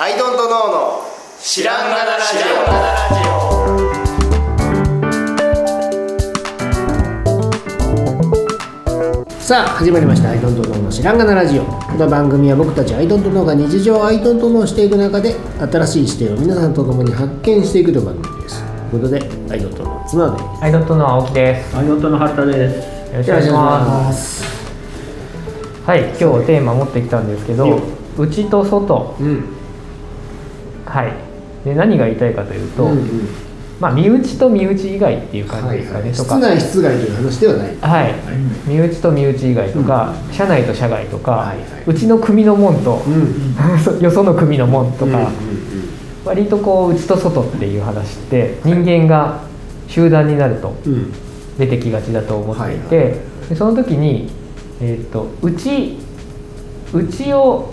アイドントノーの知らんがなラジオ。さあ始まりました「アイドントノーの知らんがなラジオ」この番組は僕たちアイドントノーが日常をアイドントノーしていく中で新しい視点を皆さんと共に発見していくという番組です。ということでアイドントノー綱で。アイドントの青木です。アイドントの春田です。よろしくお願いします。はい、今日テーマ持ってきたんですけど、内と外、うんはい。で何が言いたいかというと、うんうん。まあ身内と身内以外っていう感じはいですかね。はい、とか、室内室外という話ではない。はい、身内と身内以外とか、社内と社外とか、はいはい。うちの組の門と、うん よその組の門とか、うんうん割とこう内と外っていう話って人間が集団になるとうん。うん出てきがちだと思っていて、はいでその時に、えー、と内内を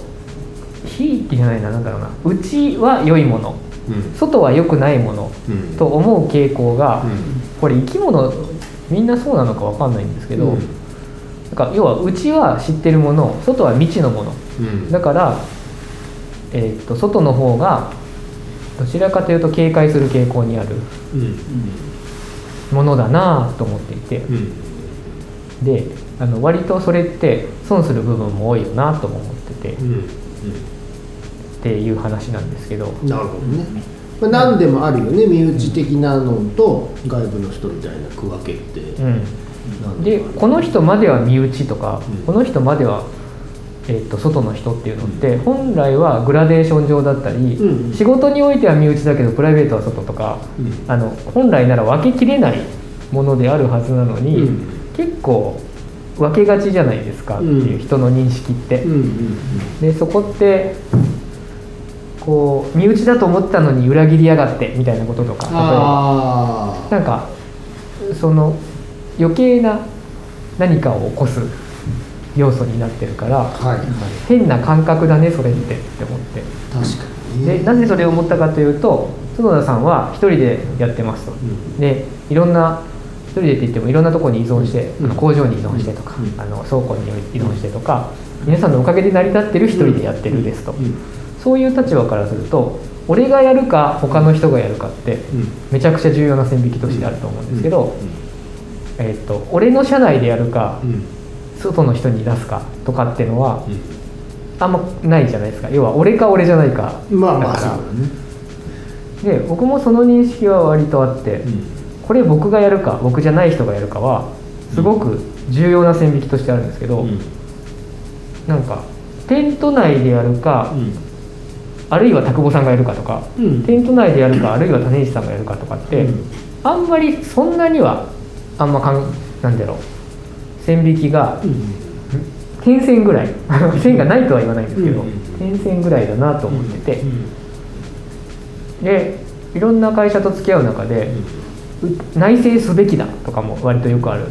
ひいきじゃないななんだろうな。内は良いもの。うん。外は良くないもの。うん。と思う傾向が、うん。これ生き物みんなそうなのかわかんないんですけど、うん。なんか要は内は知ってるもの外は未知のもの。うん。だから、えー、と外の方がどちらかというと警戒する傾向にあるうん。ものだなと思っていて。うん。であの割とそれって損する部分も多いよなとも思ってて、っうんていう話なんですけど。うんなるほどね、まあ、何でもあるよね。身内的なのと外部の人みたいな区分けって、うん。でこの人までは身内とか、うん。この人までは、えー、と外の人っていうのって本来はグラデーション上だったり、うん仕事においては身内だけどプライベートは外とか、うん。あの本来なら分けきれないものであるはずなのに、うん。結構分けがちじゃないですかっていう人の認識って。でそこってこう身内だと思ったのに裏切りやがってみたいなこととか例えばあなんかその余計な何かを起こす要素になってるからあはい。はい変な感覚だねそれってって思って。確かにね。でなぜそれを思ったかというと角田さんは一人でやってますと。ん。でいろんな一人でって言ってもいろんなところに依存して、うん。工場に依存してとか、うん。あの倉庫に依存してとか皆さんのおかげで成り立ってる一人でやってるですと、うんそういう立場からすると俺がやるか他の人がやるかってうん。めちゃくちゃ重要な線引きとしてあると思うんですけど、えー、と俺の社内でやるかうん。うん外の人に出すかとかっていうのはうん。あんまないじゃないですか。要は俺か俺じゃないかまあまあだから。そうだね。で僕もその認識は割とあって、これ僕がやるか僕じゃない人がやるかはすごく重要な線引きとしてあるんですけど、うん。なんかテント内でやるか、あるいは田久保さんがやるかとか、うん。テント内でやるかあるいは種市さんがやるかとかって、うん。あんまりそんなにはあんまかんなんだろう線引きがうん。点線ぐらい線がないとは言わないんですけど、うん。点線ぐらいだなと思っててう、ん。でいろんな会社と付き合う中で、う内製すべきだとかも割とよくある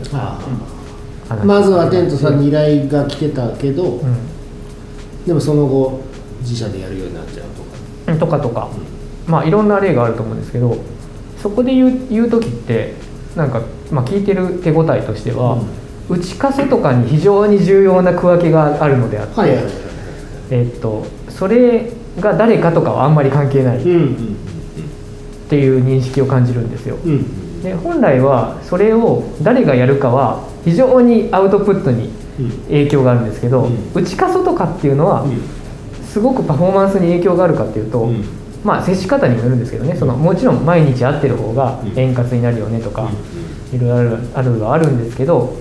まずはテントさんに依頼が来てたけど、うん。でもその後自社でやるようになっちゃうとか。うんとか。とか、まあいろんな例があると思うんですけどそこで言う言う時ってなんか、まあ、聞いてる手応えとしては、内か外かに非常に重要な区分けがあるのであって、はいはいはいえっとそれが誰かとかはあんまり関係ないっうんうんていう認識を感じるんですよ。うんうんで本来はそれを誰がやるかは非常にアウトプットにうん。影響があるんですけど、うん。内か外かっていうのはすごくパフォーマンスに影響があるかっていうと、うん。まあ接し方にもよるんですけどね。そのもちろん毎日会ってる方がうん。円滑になるよねとか、ういろいろあるあるはあるんですけど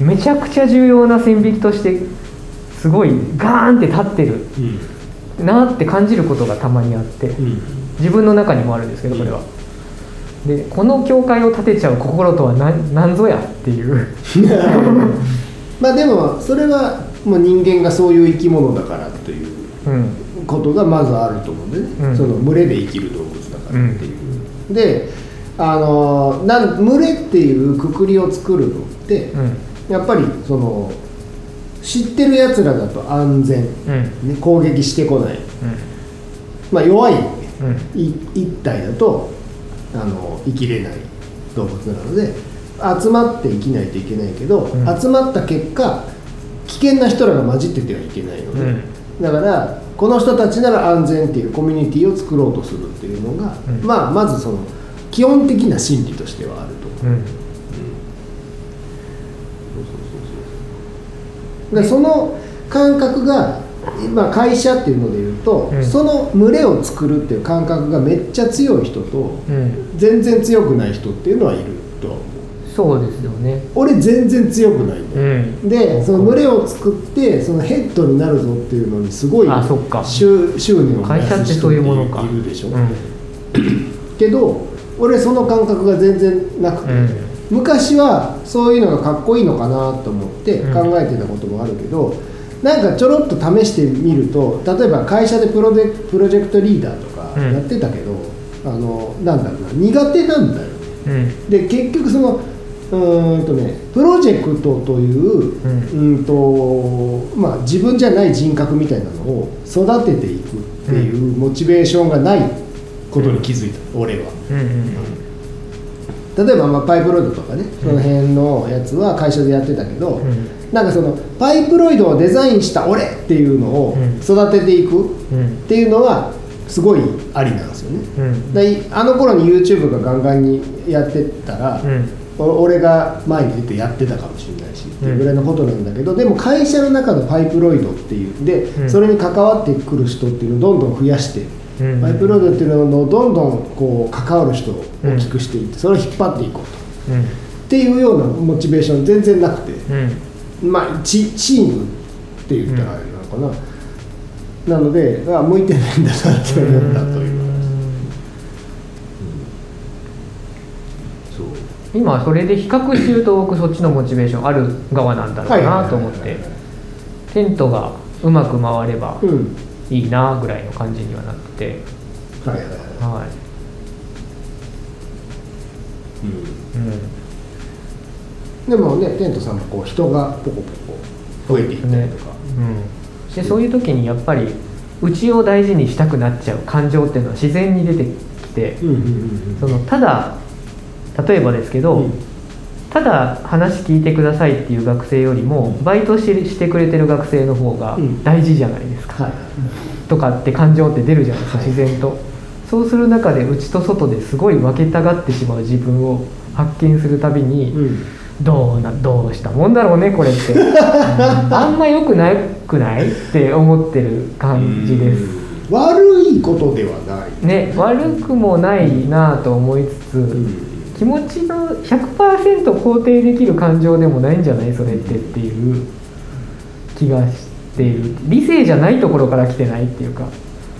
めちゃくちゃ重要な線引きとしてすごいガーンって立ってるうん。なって感じることがたまにあってうん。自分の中にもあるんですけどこれは。でこの境界を立てちゃう心とは何何ぞやっていう。まあでもそれはもう人間がそういう生き物だからという。うんことがまずあると思うんでね、うん。その群れで生きる動物だからっていう、であのなん群れっていうくくりを作るのって、うん。やっぱりその知ってるやつらだと安全、うん。ね、攻撃してこない、うん。まあ、弱い一体だとあの生きれない動物なので集まって生きないといけないけど、うん。集まった結果危険な人らが混じっててはいけないので、うんだからこの人たちなら安全っていうコミュニティを作ろうとするっていうのが、うん。まあまずその基本的な心理としてはあると。思ううん。でその感覚が今会社っていうので言うと、うん。その群れを作るっていう感覚がめっちゃ強い人とうん。全然強くない人っていうのはいるとそうですよね。俺全然強くないうん。でその群れを作ってそのヘッドになるぞっていうのにすごいあそっか。執執念を会社ってそういうものか。いるでしょ、うん。けど俺その感覚が全然なくて、うん。昔はそういうのがかっこいいのかなと思ってうん。考えてたこともあるけど、なんかちょろっと試してみると例えば会社でプロジェプロジェクトリーダーとかうん。やってたけど、あのなんだろうな苦手なんだよね。うん。で結局そのうーんとねプロジェクトという、うん。うんとまあ、自分じゃない人格みたいなのを育てていくっていうモチベーションがないことに気づいた、俺は。うんうん例えば、まあ、パイプロイドとかねその辺のやつは会社でやってたけど、うん。なんかそのパイプロイドをデザインした俺っていうのをうん。育てていくうん。っていうのはすごいありなんですよね。うん。であの頃に YouTube がガンガンにやってたら、うん。お俺が前に出てやってたかもしれないしっていうぐらいのことなんだけど、でも会社の中のパイプロイドっていうで、うん。それに関わってくる人っていうのをどんどん増やして、うん。パイプロイドっていうのをどんどんこう関わる人を大きくしていって、それを引っ張っていこうと。うん。っていうようなモチベーション全然なくて、うん。まあチチームって言ったらあれなのかな、なのであ向いてないんだなって思ったという今それで比較してると僕そっちのモチベーションある側なんだろうなと思って。テントがうまく回ればうん。いいなぐらいの感じにはなって。はいはいはい。てはうん。い、うん、でもねテントさんもこう人がポコポコ増えていったりとか、うん、でそういう時にやっぱりうちを大事にしたくなっちゃう感情っていうのは自然に出てきてうんうんうん。そのただ例えばですけど、うん。ただ話聞いてくださいっていう学生よりもバイトししてくれてる学生の方がうん。大事じゃないですか、はい。とかって感情って出るじゃないですか、はい。自然と。そうする中で内と外ですごい分けたがってしまう自分を発見するたびに、うん。どうなどうしたもんだろうねこれって。あんま良くなくないって思ってる感じです。うん。悪いことではない、ね悪くもないなと思いつつ、うん気持ちの100%肯定できる感情でもないんじゃないそれってっていう気がしている。理性じゃないところから来てないっていうか。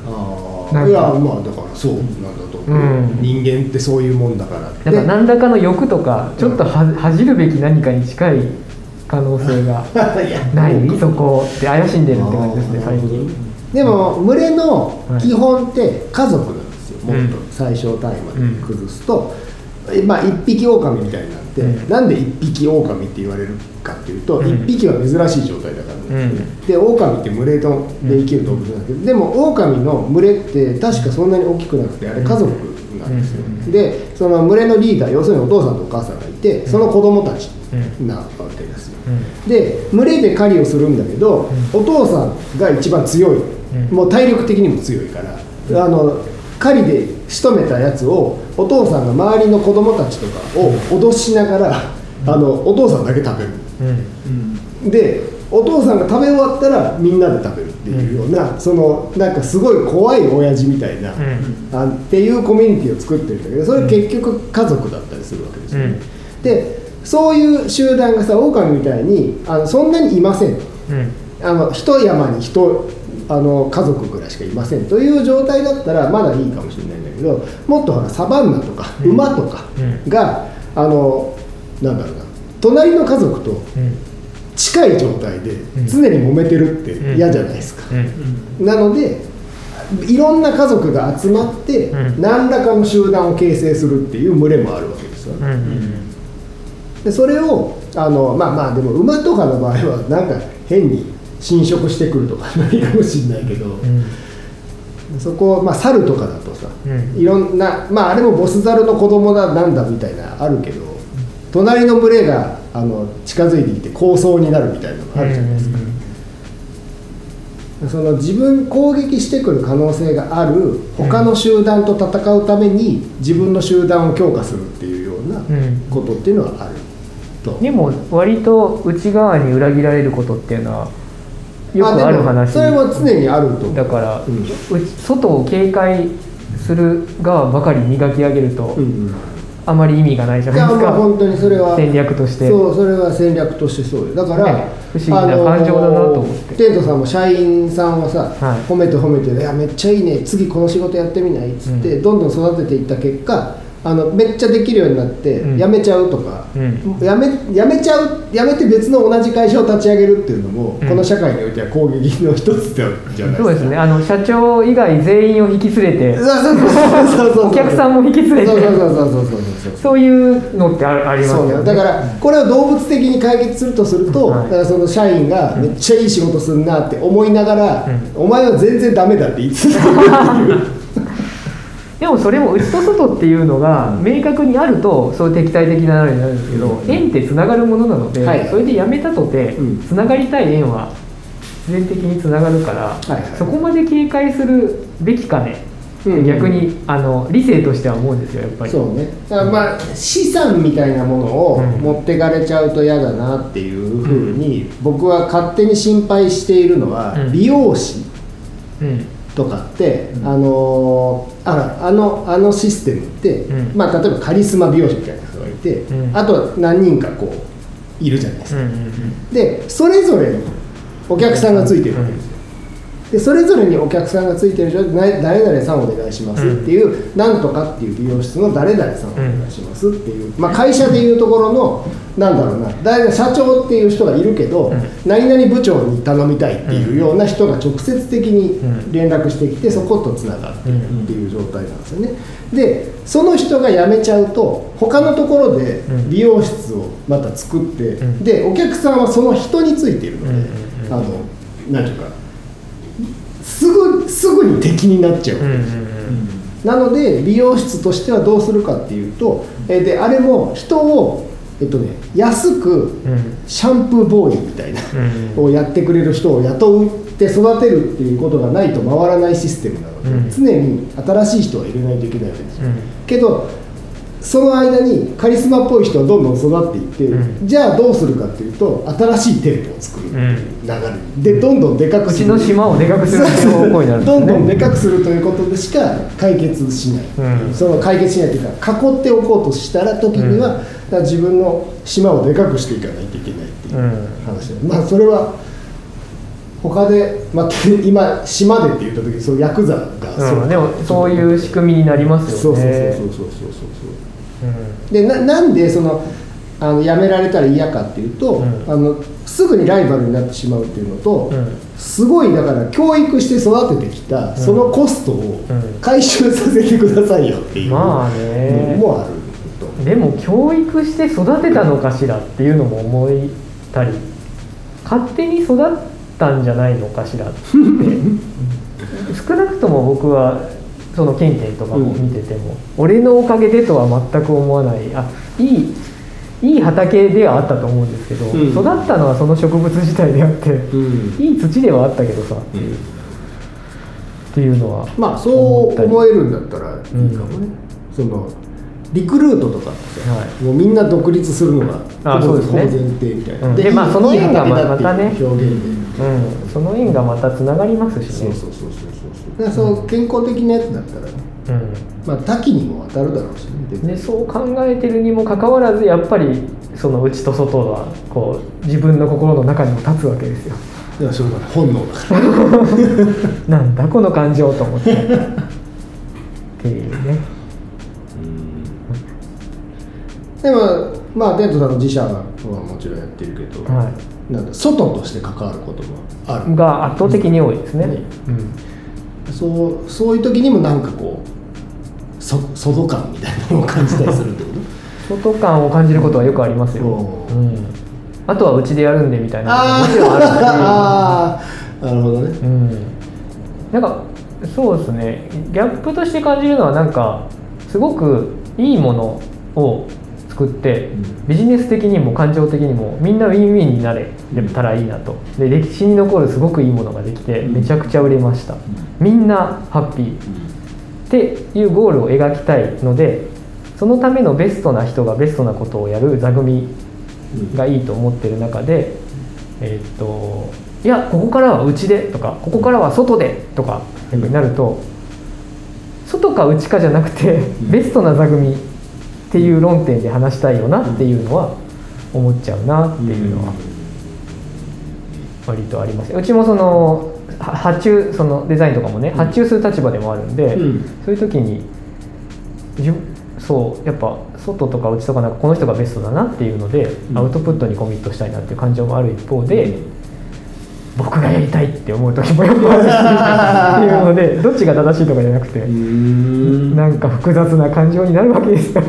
ああいやまあだからそうなんだと思う、うん。人間ってそういうもんだから。ってなんか何らかの欲とかちょっとは恥じるべき何かに近い可能性が ない？そこって怪しんでるって感じですね最近。でも群れの基本って家族なんですよ、はいもっと最小単位まで崩すと、えまあ一匹狼みたいになって、うん。なんで一匹狼って言われるかっていうと、うん。一匹は珍しい状態だからね、うで狼って群れとで生きる動物なんだけど、でも狼の群れって確かそんなに大きくなくてあれ家族なんですよ、うん。でその群れのリーダー要するにお父さんとお母さんがいてその子供たちうんなわけですよ、うん。で群れで狩りをするんだけど、お父さんが一番強い、うん。もう体力的にも強いから、あの狩りで仕留めたやつをお父さんが周りの子供たちとかを脅しながら、あのお父さんだけ食べる。うん。でお父さんが食べ終わったらみんなで食べるっていうような、そのなんかすごい怖い親父みたいな、うん。あっていうコミュニティを作ってるんだけどそれ結局家族だったりするわけですよね、うん。でそういう集団がさ狼みたいにあのそんなにいません。とうん。あの一山に一あの家族ぐらいしかいませんという状態だったらまだいいかもしれないけどもっとほらサバンナとかうん。馬とかうん。が、あのなんだろうな隣の家族とうん。近い状態でん。常に揉めてるって嫌じゃないですか、うん。なのでいろんな家族が集まって、うん。何らかの集団を形成するっていう群れもあるわけですよ。ね、でそれをあのまあまあでも馬とかの場合はなんか変に侵食してくるとか ないかもしれないけど、うんそこ、まあ、猿とかだとさ、うん。いろんなまああれもボス猿の子供だなんだみたいなあるけど隣の群れがあの近づいてきて抗争になるみたいなのがあるじゃないですか、その自分攻撃してくる可能性がある他の集団と戦うために自分の集団を強化するっていうようなうん。ことっていうのはあると。でも割と内側に裏切られることっていうのはよくある話。それは常にあるとだから、うん。外を警戒する側ばかり磨き上げると、うんうん。あまり意味がないじゃいないですか。本当にそれは戦略として。そうそれは戦略としてそうよ。だから、ね不思議な感情だなと思って。テントさんも社員さんはさ、はい。褒めて褒めて「いやめっちゃいいね。次この仕事やってみない」っつって、うん。どんどん育てていった結果あのめっちゃできるようになって辞めちゃうとか、うん、めめちゃう辞めて別の同じ会社を立ち上げるっていうのも、うん、この社会においては攻撃の一つじゃないですか。そうですね。あの社長以外全員を引き連れてお客さんも引き連れてそういうのってありますよね、だからこれを動物的に解決するとすると、はい、だからその社員がめっちゃいい仕事すんなって思いながら、うん、お前は全然ダメだって言ってたっていう。でもそれも内と外っていうのが明確にあるとそういう敵対的なのになるんですけど、うん。縁ってつながるものなので、はい。それでやめたとて、うん。つながりたい縁は必然的につながるから、はいはい。そこまで警戒するべきかね、うん逆にあの理性としては思うんですよやっぱり。そうね。だからまあ資産みたいなものをうん。持ってかれちゃうと嫌だなっていうふうに僕は勝手に心配しているのは、うん。美容師。うんとかって、あのーああのあのシステムって、うん。まあ、例えばカリスマ美容師みたいな人がいて、うん。あと何人かこういるじゃないですか、うんうんでそれぞれにお客さんがついてるわけですよ、でそれぞれにお客さんがついてる状態で誰々さんお願いしますっていう、なんとかっていう美容室の誰々さんお願いしますっていう、まあ、会社でいうところのなんだろうな誰々社長っていう人がいるけど、うん。何々部長に頼みたいっていうような人が直接的に連絡してきてそことつながっているっていう状態なんですよね。でその人が辞めちゃうと他のところでうん。美容室をまた作って、うん。でお客さんはその人についているので、うんうんうん。あのなんていうかすぐすぐに敵になっちゃう、なので美容室としてはどうするかっていうと、えーであれも人を、えっとね、安くうん。シャンプーボーイみたいな、うん。をやってくれる人を雇って育てるっていうことがないと回らないシステムなので、うん。常に新しい人は入れないといけないわけです。よ、うん。けどその間にカリスマっぽい人はどんどん育っていって、うん。じゃあどうするかっていうと新しい店舗を作る。っていう流れ、でどんどんでかくうちする。の島をでかくする方向になるね。どんどんでかくするということでしか解決しない、うん。その解決しないというか囲っておこうとしたら時には、自分の島をでかくしていかないといけないっていううん。話で、まあそれは他で、まあ、今島でって言った時にそうヤクザがうん、でもそういう仕組みになりますそうそうよねそうそうそうそうそう。うんでななんでそのあの辞められたら嫌かっていうと、うん。あのすぐにライバルになってしまうっていうのと、うん。すごいだから教育して育ててきたそのコストをん。回収させてくださいよっていうのもあると、でも教育して育てたのかしらっていうのも思いたり勝手に育ったんじゃないのかしらって。少なくとも僕はそのケンケンとかも見てても、俺のおかげでとは全く思わないあいいいい畑ではあったと思うんですけど、うん。育ったのはその植物自体であって、うん。いい土ではあったけどさ、っていうのはまあそう思えるんだったらいいかもね、そのリクルートとかってさ、はもうみんな独立するのがあそうですね。前提みたいな、うん。でまあその縁がまたね。表現で、うん、その縁がまたつながりますしね。そうそうそうそうだからそう健康的なやつだったらねうん。まあ多岐にも当たるだろうしねそう考えてるにもかかわらずやっぱりその内と外はこう自分の心の中にも立つわけですよ。いやそうだね本能だから。なんだこの感情と思って。っていうね。でもまあテントさんの自社はもちろんやってるけど、はなんだ外として関わることもある。いが圧倒的に多いですね。ねそうそういう時にもなんかこうそ外感みたいなのを感じたりするってこう ん、外感を感じることはよくありますよ、う。ん、あとはうちでやるんでみたいとなのももちろんあるし。なるほどね。うん、なんかそうですね。ギャップとして感じるのはなんかすごくいいものを作ってうん。ビジネス的にも感情的にもみんなウィンウィンになれれたらいいなと。で歴史に残るすごくいいものができてうん。めちゃくちゃ売れました。みんなハッピー。っていうゴールを描きたいのでそのためのベストな人がベストなことをやる座組がいいと思ってる中で、えーっといやここからは内でとかここからは外でとかやっぱりなると外か内かじゃなくてん。ベストな座組っていう論点で話したいよなっていうのは思っちゃうなっていうのは割とあります。うちもそのは発注そのデザインとかもね発注する立場でもあるんで、うん。そういう時にそうやっぱ外とか内とかなんかこの人がベストだなっていうので、うん。アウトプットにコミットしたいなっていう感情もある一方で、僕がやりたいって思う時もよくあるしっていうのでどっちが正しいとかじゃなくて、うん。なんか複雑な感情になるわけですよ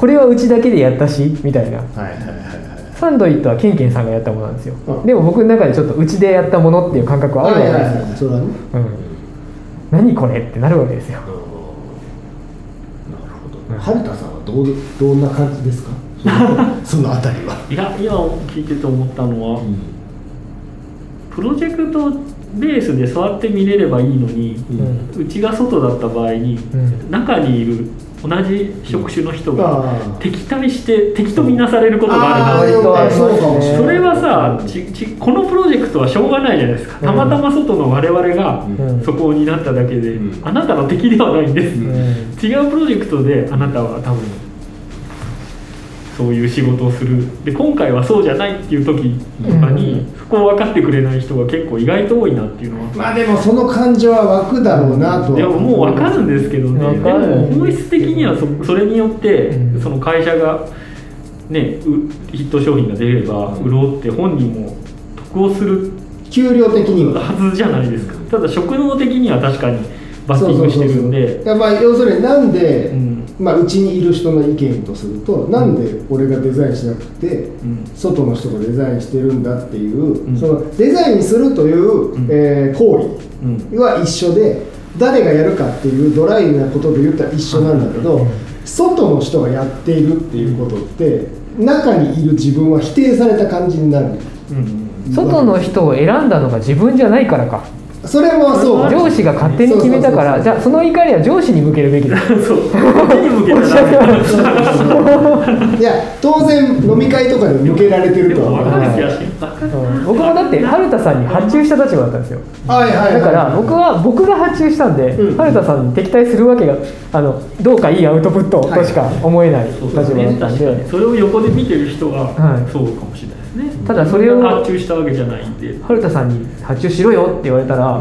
これはうちだけでやったしみたいな。はいはいはいはい。サンドイットはケンケンさんがやったものなんですよ、うん。でも僕の中でちょっとうちでやったものっていう感覚はあるわけですよ、はいそれはねうん、何これってなるわけですよ。なるほど。春田さんはどうどんな感じですか？その そのあたりは。いや今聞いてて思ったのは、うん。プロジェクトベースで座って見れればいいのに、うん。うちが外だった場合に、うん。中にいる同じ職種の人あがー敵対して敵と見なされることがあるな。あー割とありますねそれはさちちこのプロジェクトはしょうがないじゃないですか。たまたま外の我々がうん。そこになっただけで、うん。あなたの敵ではないんです、うん。違うプロジェクトであなたは多分そういう仕事をする。で今回はそうじゃないっていう時とかに、そこを分かってくれない人が結構意外と多いなっていうのは。まあでもその感情は湧くだろうなといやもう分かるんですけどね。でも本質的にはそそれによって、うん。その会社がねうヒット商品が出ればうん。潤って本人も得をする給料的には。はずじゃないですか。ただ職能的には確かにバッティングしてるんで。まあ要するになんで、うん。まあ、うちにいる人の意見とすると、なんで俺がデザインしなくて、うん。外の人がデザインしてるんだっていう、ん。そのデザインするという、ん。えー行うん。為は一緒で誰がやるかっていうドライなことで言ったら一緒なんだけど、外の人がやっているっていうことって中にいる自分は否定された感じになる。うん。外の人を選んだのが自分じゃないからかそれもそう。上司が勝手に決めたからじゃあその怒りは上司に向けるべきだ。そう。いや当然飲み会とかで向けられてるとはん僕もだって春田さんに発注した立場だったんですよ。はいはいはい。だから僕は僕が発注したんで、うん。春田さんに敵対するわけがあのどうかいいアウトプットとしか思えない立場だったんで、それを横で見てる人ははい。そうかもしれないですね、ただそれを発注したわけじゃないんで。春田さんに発注しろよって言われたら、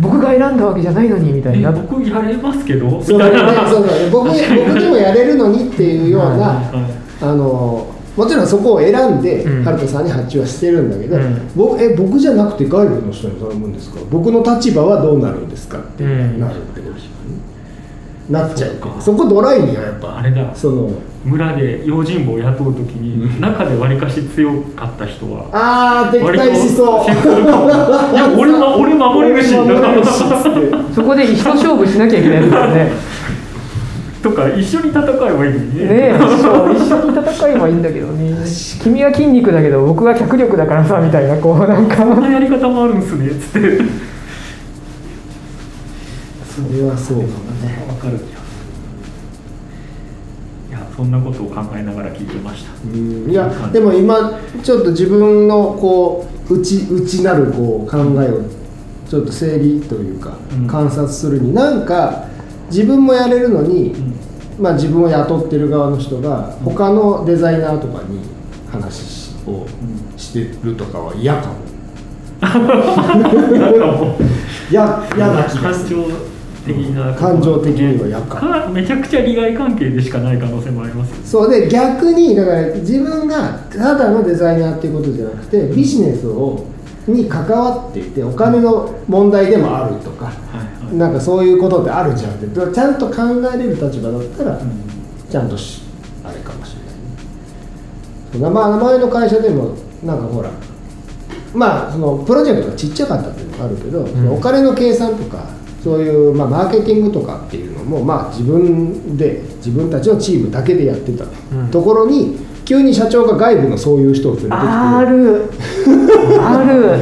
僕が選んだわけじゃないのにみたいなっ僕やれますけど？みそうだね、そうだね。僕僕にもやれるのにっていうような、はいあのもちろんそこを選んでうん。春田さんに発注はしてるんだけど、うん。僕え僕じゃなくて外部の人に頼むんですか？僕の立場はどうなるんですか？ってうんなるってことなっちゃうけど。そこドライにはやっぱあれだ。その村で用心棒を雇う時に中でわりかし強かった人はああ敵対しそう。いや俺は俺守れるし俺守れるしっつって。そこで一生勝負しなきゃいけないですからね。とか一緒に戦えばいいのにね。ねえそう一緒に戦えばいいんだけどね。君は筋肉だけど僕は脚力だからさみたいなこうなんか。こんなやり方もあるんすねつって。それはそうかもね。わかる。気がするいやそんなことを考えながら聞いてました。うん。いやでも今ちょっと自分のこう内内なるこう考えをちょっと整理というか、うん。観察するになんか自分もやれるのに、うん。まあ、自分を雇ってる側の人が他のデザイナーとかに話をしてるとかは嫌かも。嫌な気が感する。情的な感情的には嫌かかめちゃくちゃ利害関係でしかない可能性もありますよそうで逆にだから自分がただのデザイナーっていうことじゃなくてビジネスをに関わっていてお金の問題でもあるとか、はいはい。なんかそういうことってあるじゃん。ってちゃんと考えれる立場だったら、うん。ちゃんとしあれかもしれない。ね名前名前の会社でもなんかほらまあそのプロジェクトがちっちゃかったっていうのがあるけど、そのお金の計算とかそういう、まあ、マーケティングとかっていうのも、まあ、自分で自分たちのチームだけでやってたうんところに、急に社長が外部のそういう人を連れてきてある。ある。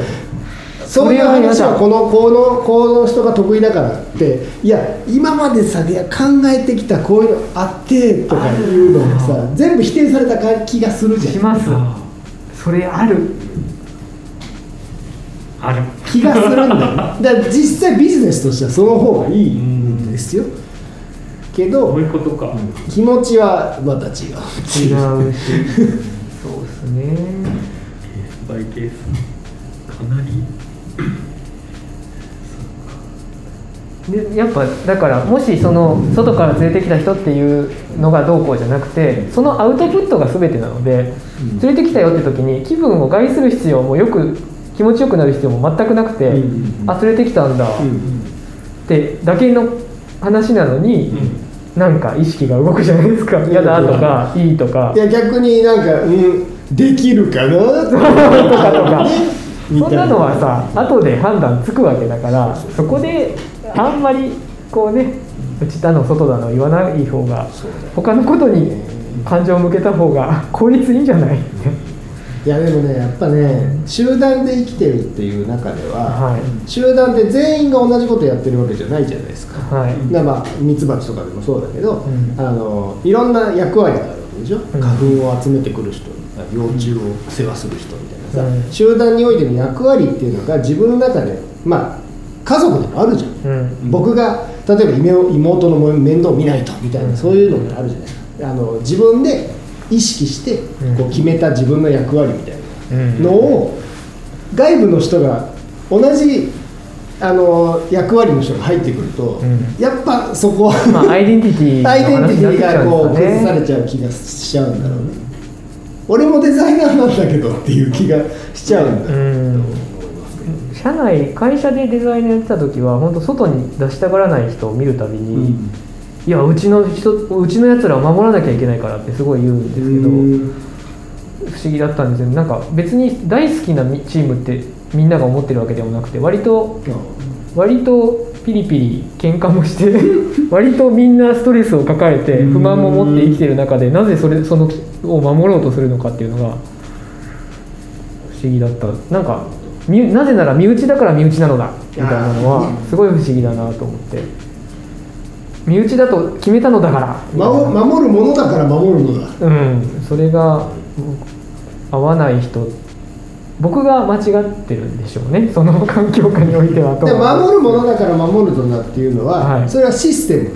そういう話はこのこのこの人が得意だからっていや今までさ考えてきたこういうのあってとかいうのがさ全部否定された気がするじゃん。します。あそれある。ある気がするんだよだから実際ビジネスとしてはその方がいいんですよ。けどそういうことか、気持ちはまた違う違うし。そうですね。ケースバイケース。かなり。でやっぱだからもしその外から連れてきた人っていうのがどうこうじゃなくてそのアウトプットが全てなので連れてきたよって時に気分を害する必要もよく気持ちよくなる必要も全くなくて、うんあ連れてきたんだ。うんってだけの話なのに、うん。なんか意識が動くじゃないですか。嫌だとかいいとか。いや逆になんかうんできるかな？ととかとか。そんなのはさ後で判断つくわけだからそこであんまりこうね内だの外だの言わない方が他のことに感情を向けた方が効率いいんじゃない？いやでもねやっぱね集団で生きてるっていう中では、はい。集団で全員が同じことやってるわけじゃないじゃないですか。はい。まあミツバチとかでもそうだけど、ん。あのいろんな役割があるわけでしょ、ん。花粉を集めてくる人幼虫を世話する人みたいなさ、うん。集団においての役割っていうのが自分の中でまあ家族でもあるじゃん、うん。僕が例えば妹妹の面倒を見ないとみたいなそういうのってあるじゃないですか。あの自分で意識してうん。こう決めた自分の役割みたいうん。なのを外部の人が同じあの役割の人が入ってくると、うん。やっぱそこは、まあアイデンティティのアイデンティティがこう崩されちゃう気がしちゃうんだろうね、俺もデザイナーなんだけどっていう気がしちゃうんだよ、うん。社内会社でデザイナーやってた時は本当外に出したがらない人を見るたびに、いやうちの人うちのやつらを守らなきゃいけないからってすごい言うんですけど、うん。不思議だったんですよなんか別に大好きなみチームってみんなが思ってるわけでもなくて割と割とピリピリ喧嘩もして 割とみんなストレスを抱えて不満も持って生きてる中でなぜそれそのを守ろうとするのかっていうのが不思議だった。なんかみなぜなら身内だから身内なのだみたいなのはすごい不思議だなと思って身内だと決めたのだから。守守るものだから守るのだ。うん、それが合わない人。僕が間違ってるんでしょうね。その環境下においてはとで守るものだから守るのだっていうのは、はい。それはシステム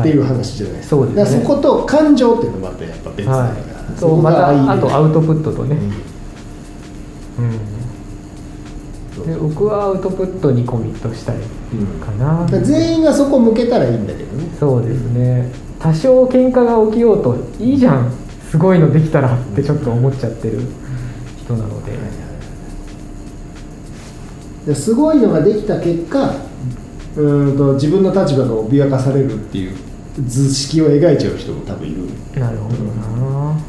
っていう話じゃないですか,、はいそうですね。だからそこと感情っていうのもまたやっぱ別だから、はい、そそうまたあとアウトプットとね、うん。うんで僕はアウトプットにコミットしたいかな、だから全員がそこ向けたらいいんだけどね。そうですね。多少喧嘩が起きようといいじゃん。すごいのできたらってちょっと思っちゃってる人なので、ですごいのができた結果うーんと自分の立場が脅かされるっていう図式を描いちゃう人も多分いる。なるほどな、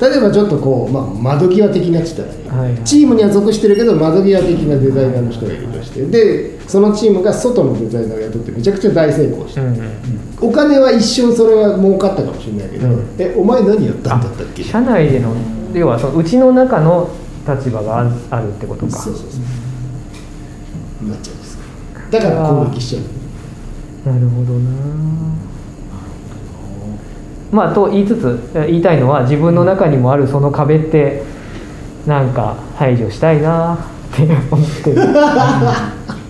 例えばちょっとこう、まあ、窓際的なって言ったらチームには属してるけど窓際的なデザイナーの人がいるとしてでそのチームが外のデザイナーを雇ってめちゃくちゃ大成功して、うんうんお金は一瞬それは儲かったかもしれないけど、うん。えお前何やったんだったっけ？社内での要はそのうちの中の立場がああるってことか。そうそうそう。なっちゃうんですだから攻撃しちゃう。なるほどなまあと言いつつえ言いたいのは自分の中にもあるその壁ってなんか排除したいなって思ってる。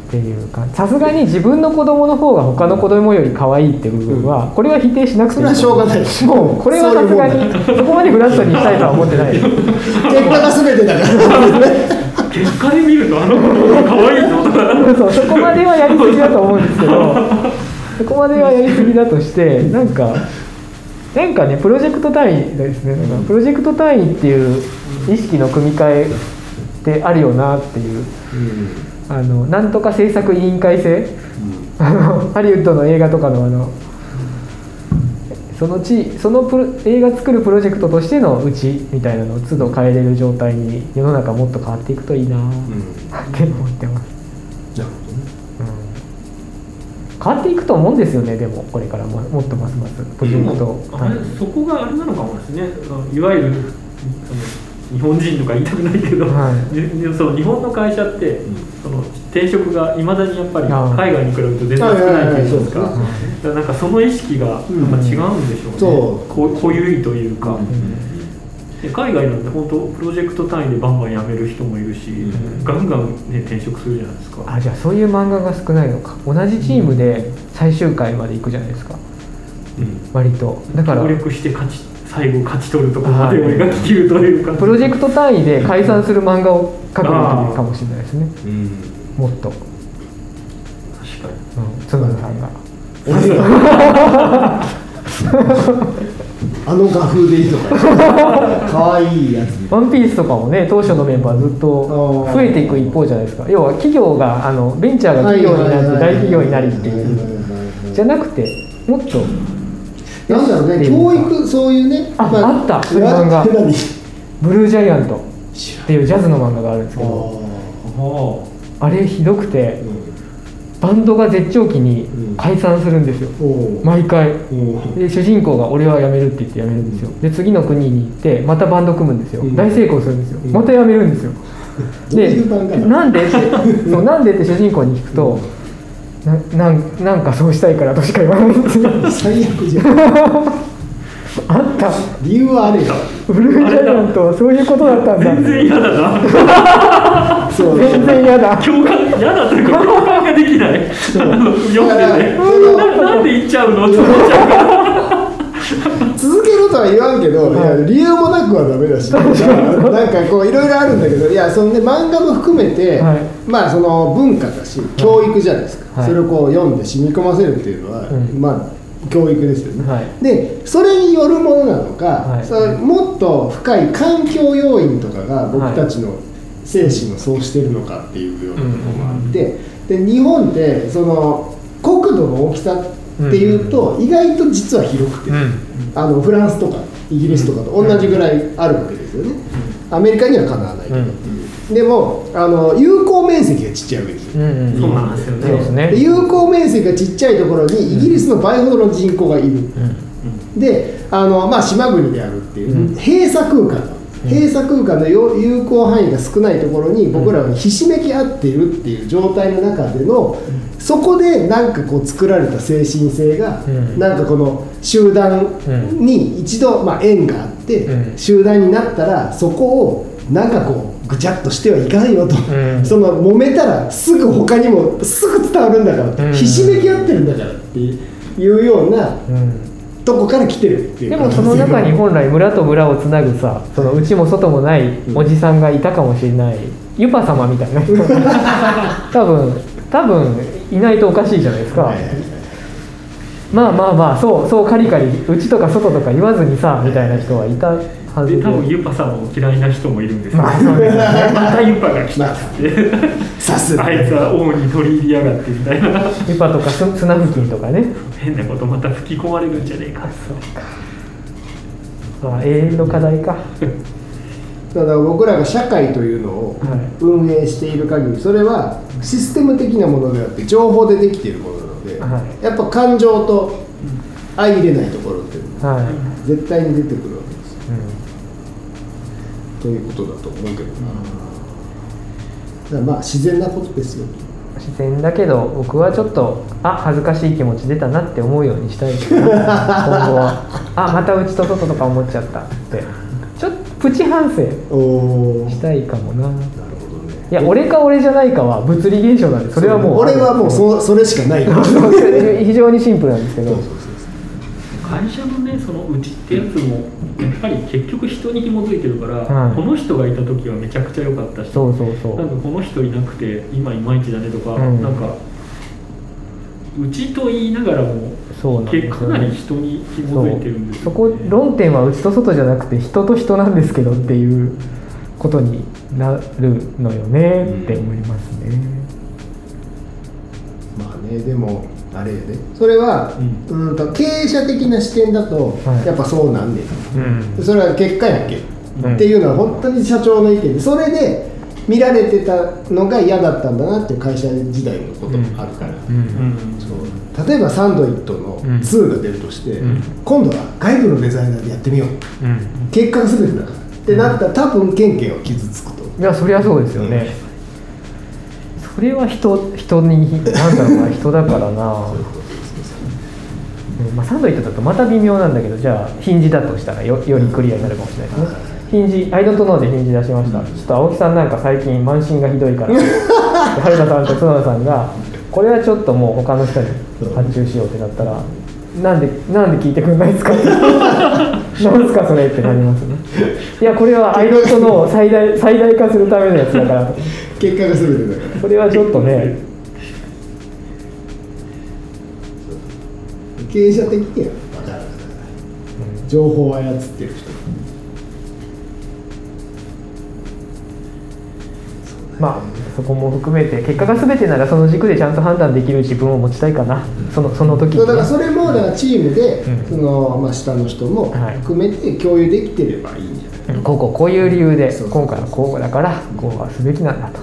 っていうかさすがに自分の子供の方が他の子供より可愛いって部分はこれは否定しなくてそれはしょうがない。もうこれはさすがにそこまでフラットにしたいとは思ってない。結果が全てだから。結果で見るとあの子が可愛いぞとかそうそこまではやりすぎだと思うんですけどそこまではやりすぎだとしてなんかなんかねプロジェクト単位ですねなんかプロジェクト単位っていう意識の組み替えってあるよなっていうあのなんとか制作委員会制ハリウッドの映画とかのあのその地そのプロ映画作るプロジェクトとしてのうちみたいなのを都度変えれる状態に世の中もっと変わっていくといいなって思ってます。変わっていくと思うんですよねでもこれからももっとますますプロジェクトあれそこがあれなのかもですね。いわゆる日本人とか言いたくないけど、はい。その日本の会社って、その転職がいまだにやっぱり海外に比べると全然少ないというんですか、なんかその意識がやっぱ違うんでしょうね、そう。こう固有意というか、うん。で海外なんて本当プロジェクト単位でバンバン辞める人もいるし、ん。ガンガン、ね、転職するじゃないですか。あじゃあそういう漫画が少ないのか。同じチームで最終回まで行くじゃないですか。うん。割と。だから協力して勝ち最後勝ち取るところまでを描き切るというか、プロジェクト単位で解散する漫画を描くのかもしれないですね。うん。もっと、確かうん、角田さんが あの画風でいいとかかわいいやつワンピースとかもね当初のメンバーずっと増えていく一方じゃないですか。要は企業があのベンチャーが企業になって大企業になりっていう。じゃなくてもっとなんだろうね教育そういうねあまあった。そういう漫画。何ブルージャイアントっていうジャズの漫画があるんですけどああれひどくてバンドが絶頂期に解散するんですよ。お毎回。おで主人公が「俺は辞める」って言って辞めるんですよ。で次の国に行ってまたバンド組むんですよ。うん。大成功するんですよ。うん。また辞めるんですよ。どういう漫画なんでって そうなんでって主人公に聞くとななんなんかそうしたいからとしか言わないんですよ。最悪じゃん あった。理由はあれよ。ブルージャイアントはそういうことだったんだ。全然嫌だな。そう全然嫌だ。共感嫌だというか共感ができない。読んでてななんで言っちゃうの？って思っちゃうから続けろとは言わんけど、い。や理由もなくはダメだし、なんかこういろいろあるんだけどいやそのね漫画も含めて、はい。まあその文化だし教育じゃないですか、はい。それをこう読んで染み込ませるっていうのは、うん。まあ教育ですよね、はい。でそれによるものなのか、はい。それもっと深い環境要因とかが僕たちの精神をそうしてるのかっていうようなところもあって、で日本ってその国土の大きさっていうと、意外と実は広くて、あのフランスとかイギリスとかと同じぐらいあるわけですよね、アメリカにはかなわないけどっていう、でもあの有効面積がちっちゃいわけそうなんですよね。そうですね。で有効面積がちっちゃいところにイギリスの倍ほどの人口がいる、であの、まあ、島国であるっていう、うん。閉鎖空間。閉鎖空間のよ有効範囲が少ないところに僕らはひしめき合っているっていう状態の中での、そこでなんかこう作られた精神性が、うん。なんかこの集団に一度、まあ、縁があって、うん。集団になったらそこをなんかこうぐちゃっとしてはいかんよと、うん。その揉めたらすぐ他にもすぐ伝わるんだから。ひしめき合ってるんだからっていうようなうん。とこから来てるっていうでもその中に本来村と村をつなぐさその内も外もないおじさんがいたかもしれないユパ様みたいな。人 多分多分いないとおかしいじゃないですか。はいはいはいまあまあまあそうそうカリカリ内とか外とか言わずにさみたいな人はいたでで。多分ユパさんも嫌いな人もいるんですよ、まあそうですよね。またユパが来たって。さすがあいつは王に取り入りやがってみたいな。ユパとかス砂付近とかね。変なことまた吹き込まれるんじゃねえかまあ永遠の課題か。ただ僕らが社会というのをはい。運営している限りそれはシステム的なものであって情報でできているものなので、はやっぱ感情と相入れないところっていうのははい、絶対に出てくる。わけですうということだと思うけどな、だからまあ自然なことですよん、自然だけど僕はちょっとあ恥ずかしい気持ち出たなって思うようにしたいですね今後は。あまた内と外とか思っちゃったって。ちょっとプチ反省したいかもな。なるほどね。いや俺か俺じゃないかは物理現象なんでそれはもう俺はもうそそれしかない。非常にシンプルなんですけど会社のねそのうちってやつもやっぱり結局人に紐づいてるから、はい。この人がいた時はめちゃくちゃ良かったしそうそうそう。なんかこの人いなくて今いまいちだねとか、うん。なんかうちと言いながらもそうなんかなり人に紐づいてるんですよ。そこ論点は内と外じゃなくて人と人なんですけどっていうことになるのよねって思いますね、まあねでもあれやで。それは、ううん、と経営者的な視点だと、はい。やっぱそうなんねん。うん。それは結果やっけ、うん。っていうのは本当に社長の意見でそれで見られてたのが嫌だったんだなっていう会社時代のこともあるから、そう。例えばサンドイットのうん。2が出るとして、うん。今度は外部のデザイナーでやってみよう。うん。結果が全てだから。ってなったら多分ケンケンは傷つくといやそりゃそうですよね、それは人人になんだろうな人だからな。うんまあ、サンドイットだとまた微妙なんだけどじゃあヒンジだとしたらよよりクリアになるかもしれないですね。ヒンジアイドントノーでヒンジ出しました、ちょっと青木さんなんか最近慢心がひどいから。春田さんと角田さんがこれはちょっともう他の人に発注しようってなったらなんでなんで聞いてくんないですか？っ てなんすかそれってなりますね。いやこれはアイドントノーを最大最大化するためのやつだから。と結果が全てだから。それはちょっとね。経営者的には分かる情報を操ってる人。まあそこも含めて結果が全てならその軸でちゃんと判断できる自分を持ちたいかな。そのその時だからそれもだからチームで、うん。そのまあ、下の人もはい。含めて共有できてればいいんじゃない、こうこうこういう理由で今回はこうだからこうはすべきなんだと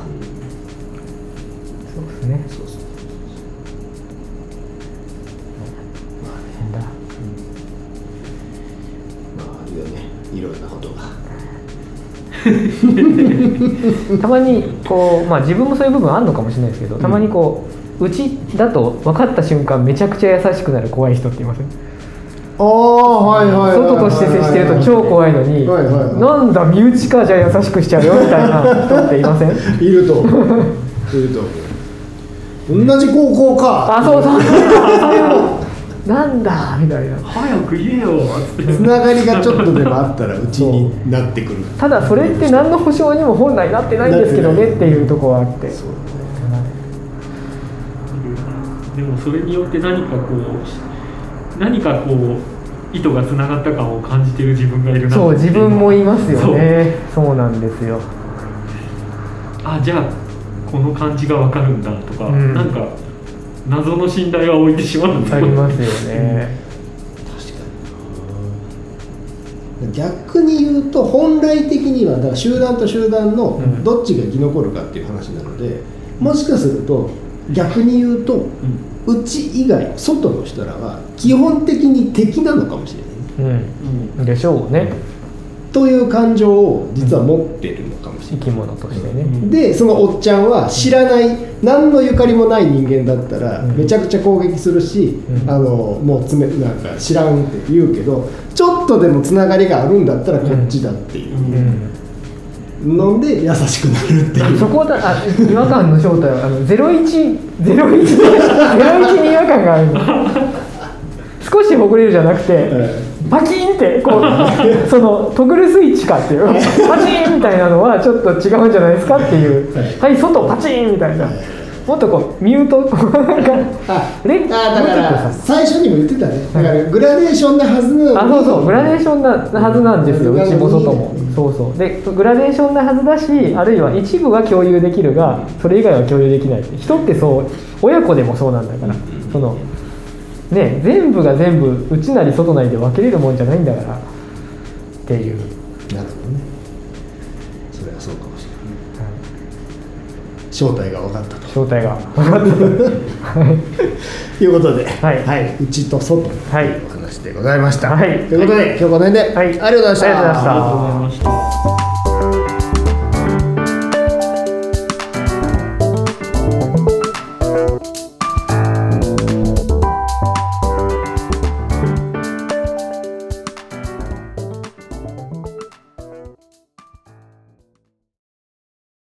たまにこう、まあ、自分もそういう部分あるのかもしれないですけどたまにこう、うちだと分かった瞬間めちゃくちゃ優しくなる怖い人っていません？ああはいはいはい外として接してると超怖いのに、はいはい。はいなんだ身内かじゃあ優しくしちゃうよみたいな人っていません？いるといると 同じ高校か。あそうそうそうなんだみたいな。早く言えよ。つながりがちょっとでもあったらうちになってくる。ただそれって何の保証にも本来なってないんですけどねっていうところはあって。そうでもそれによって何かこう何かこう意図がつながった感を感じてる自分がいるなそう自分もいますよね。そう。なんですよ。あじゃあこの感じが分かるんだとか、うん。なんか謎の信頼は置いてしまうありますよね。確かに逆に言うと本来的にはだから集団と集団のうん。どっちが生き残るかっていう話なので、もしかすると逆に言うとうん。うち以外外の人らは基本的に敵なのかもしれない。ねうん。でしょうねという感情を実は持ってるのかもしれない、生き物としてね、うんでそのおっちゃんは知らない何のゆかりもない人間だったらうん。めちゃくちゃ攻撃するし、うん。あのもうつめなんか知らんって言うけどちょっとでもつながりがあるんだったらこっちだっていう。うん。ので優しくなるっていう。そこだあ違和感の正体はあのゼロ一ゼロ一ゼロ一に違和感がある。の少しほぐれるじゃなくて、えパキンってこうそのトグルスイッチかっていうパチンみたいなのはちょっと違うんじゃないですかっていうはいはい外パチンみたいな。はいもっとこうミュートなんかあレあだから最初にも言ってたね。だからグラデーションなはずなのに。あそうそうグラデーションなはずなんですようん。内も外も。そうそう。でグラデーションなはずだしあるいは一部は共有できるがそれ以外は共有できない。って人ってそう親子でもそうなんだから。そのね全部が全部内なり外なりで分けれるもんじゃないんだからっていう、なるほどね。それはそうかもしれない。正体が分かったと。正体が分かってと。いうことで、はい。内と外。のはい。お話でございました。はい。ということで、今日この辺で、はい。ありがとうございました。ありがとうございました